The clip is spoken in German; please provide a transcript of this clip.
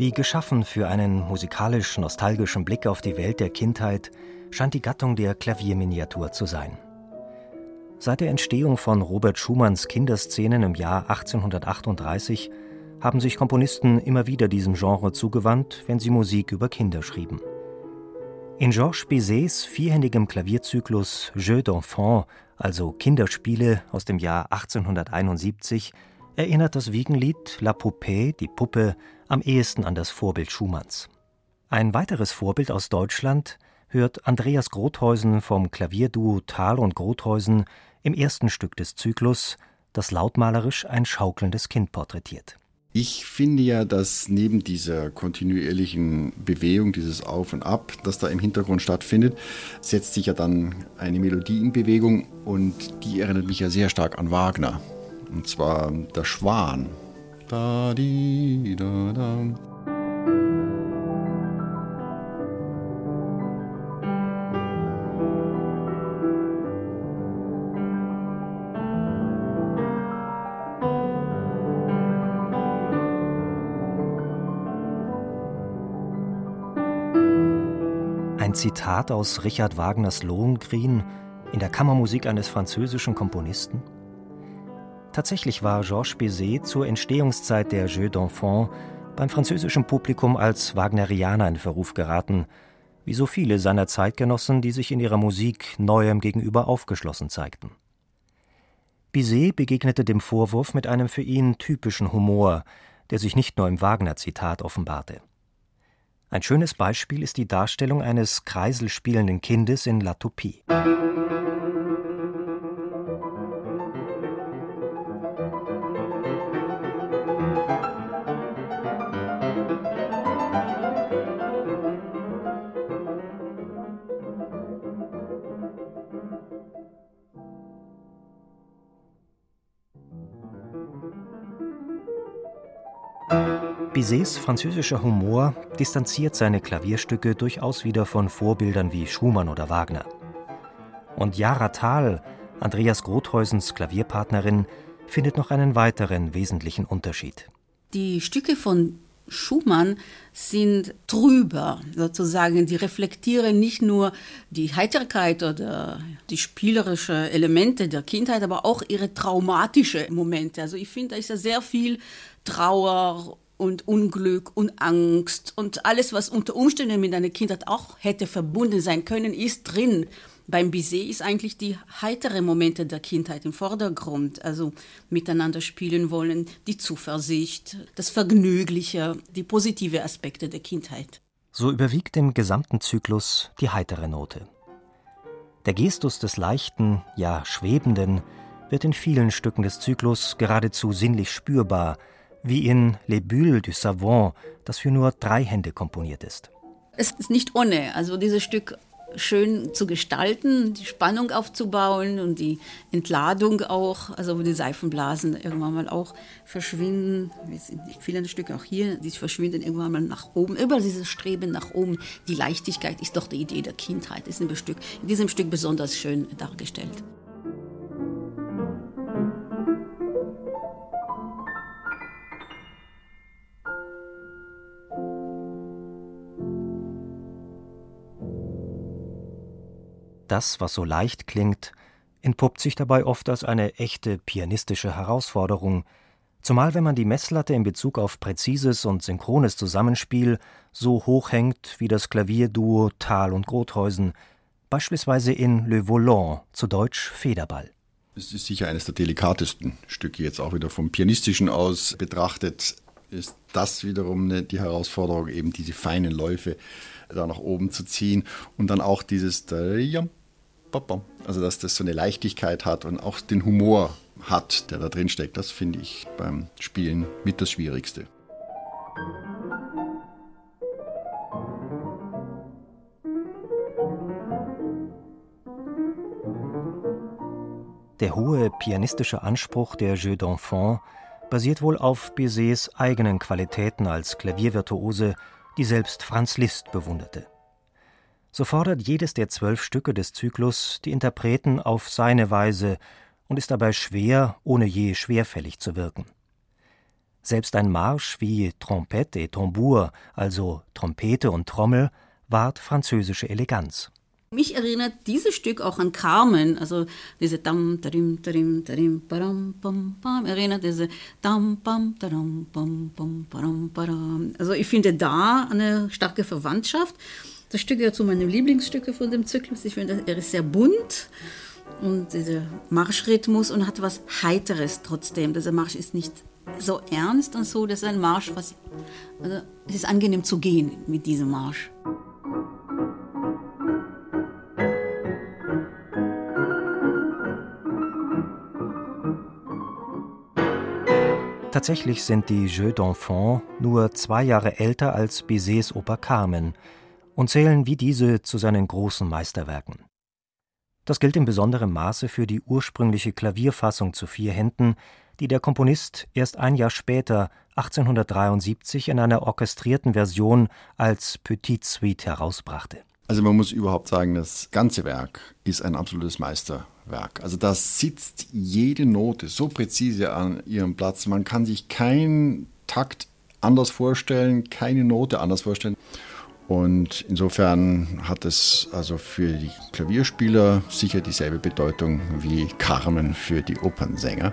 Wie geschaffen für einen musikalisch-nostalgischen Blick auf die Welt der Kindheit scheint die Gattung der Klavierminiatur zu sein. Seit der Entstehung von Robert Schumanns Kinderszenen im Jahr 1838 haben sich Komponisten immer wieder diesem Genre zugewandt, wenn sie Musik über Kinder schrieben. In Georges Bizets vierhändigem Klavierzyklus Jeux d'enfants, also Kinderspiele aus dem Jahr 1871, erinnert das Wiegenlied La Poupée, die Puppe, am ehesten an das Vorbild Schumanns. Ein weiteres Vorbild aus Deutschland hört Andreas Grotheusen vom Klavierduo Thal und Grotheusen im ersten Stück des Zyklus, das lautmalerisch ein schaukelndes Kind porträtiert. Ich finde ja, dass neben dieser kontinuierlichen Bewegung, dieses Auf und Ab, das da im Hintergrund stattfindet, setzt sich ja dann eine Melodie in Bewegung und die erinnert mich ja sehr stark an Wagner. Und zwar der Schwan. Da, di, da, da. Ein Zitat aus Richard Wagners Lohengrin in der Kammermusik eines französischen Komponisten? Tatsächlich war Georges Bizet zur Entstehungszeit der Jeux d'enfants beim französischen Publikum als Wagnerianer in Verruf geraten, wie so viele seiner Zeitgenossen, die sich in ihrer Musik Neuem gegenüber aufgeschlossen zeigten. Bizet begegnete dem Vorwurf mit einem für ihn typischen Humor, der sich nicht nur im Wagner-Zitat offenbarte. Ein schönes Beispiel ist die Darstellung eines kreiselspielenden Kindes in La Toupie. Bizets französischer Humor distanziert seine Klavierstücke durchaus wieder von Vorbildern wie Schumann oder Wagner. Und Jara Thal, Andreas Grothausens Klavierpartnerin, findet noch einen weiteren wesentlichen Unterschied. Die Stücke von Schumann sind trüber, sozusagen. Die reflektieren nicht nur die Heiterkeit oder die spielerischen Elemente der Kindheit, aber auch ihre traumatischen Momente. Also ich finde, da ist ja sehr viel Trauer und Unglück und Angst und alles, was unter Umständen mit einer Kindheit auch hätte verbunden sein können, ist drin. Beim Bizet ist eigentlich die heitere Momente der Kindheit im Vordergrund, also miteinander spielen wollen, die Zuversicht, das Vergnügliche, die positive Aspekte der Kindheit. So überwiegt im gesamten Zyklus die heitere Note. Der Gestus des Leichten, ja Schwebenden, wird in vielen Stücken des Zyklus geradezu sinnlich spürbar, wie in Les Bulles du Savant, das für nur drei Hände komponiert ist. Es ist nicht ohne, also dieses Stück schön zu gestalten, die Spannung aufzubauen und die Entladung auch, also wo die Seifenblasen irgendwann mal auch verschwinden. Es sind viele Stücke auch hier, die verschwinden irgendwann mal nach oben. Über dieses Streben nach oben, die Leichtigkeit ist doch die Idee der Kindheit, ist in, in diesem Stück besonders schön dargestellt. Das, was so leicht klingt, entpuppt sich dabei oft als eine echte pianistische Herausforderung, zumal wenn man die Messlatte in Bezug auf präzises und synchrones Zusammenspiel so hoch hängt wie das Klavierduo Thal und Grotheusen, beispielsweise in Le Volant, zu Deutsch Federball. Es ist sicher eines der delikatesten Stücke jetzt auch wieder vom pianistischen aus betrachtet ist das wiederum die Herausforderung, eben diese feinen Läufe da nach oben zu ziehen und dann auch dieses also, dass das so eine Leichtigkeit hat und auch den Humor hat, der da drin steckt, das finde ich beim Spielen mit das Schwierigste. Der hohe pianistische Anspruch der Jeux d'Enfant basiert wohl auf Bizets eigenen Qualitäten als Klaviervirtuose, die selbst Franz Liszt bewunderte. So fordert jedes der zwölf Stücke des Zyklus die Interpreten auf seine Weise und ist dabei schwer, ohne je schwerfällig zu wirken. Selbst ein Marsch wie Trompette et Tambour, also Trompete und Trommel, wahrt französische Eleganz. Mich erinnert dieses Stück auch an Carmen, also diese dam darim darim darim param pam pam erinnert diese dam pam daram pam pam param param. Also ich finde da eine starke Verwandtschaft. Das Stück gehört zu meinen Lieblingsstücke von dem Zyklus. Ich finde, er ist sehr bunt und dieser Marschrhythmus und hat was Heiteres trotzdem. Dieser Marsch ist nicht so ernst und so, das ist ein Marsch, was also es ist angenehm zu gehen mit diesem Marsch. Tatsächlich sind die Jeux d'Enfant nur zwei Jahre älter als Bizets Oper Carmen und zählen wie diese zu seinen großen Meisterwerken. Das gilt in besonderem Maße für die ursprüngliche Klavierfassung zu vier Händen, die der Komponist erst ein Jahr später, 1873, in einer orchestrierten Version als Petite Suite herausbrachte. Also man muss überhaupt sagen, das ganze Werk ist ein absolutes Meisterwerk. Also da sitzt jede Note so präzise an ihrem Platz. Man kann sich keinen Takt anders vorstellen, keine Note anders vorstellen. Und insofern hat es also für die Klavierspieler sicher dieselbe Bedeutung wie Carmen für die Opernsänger.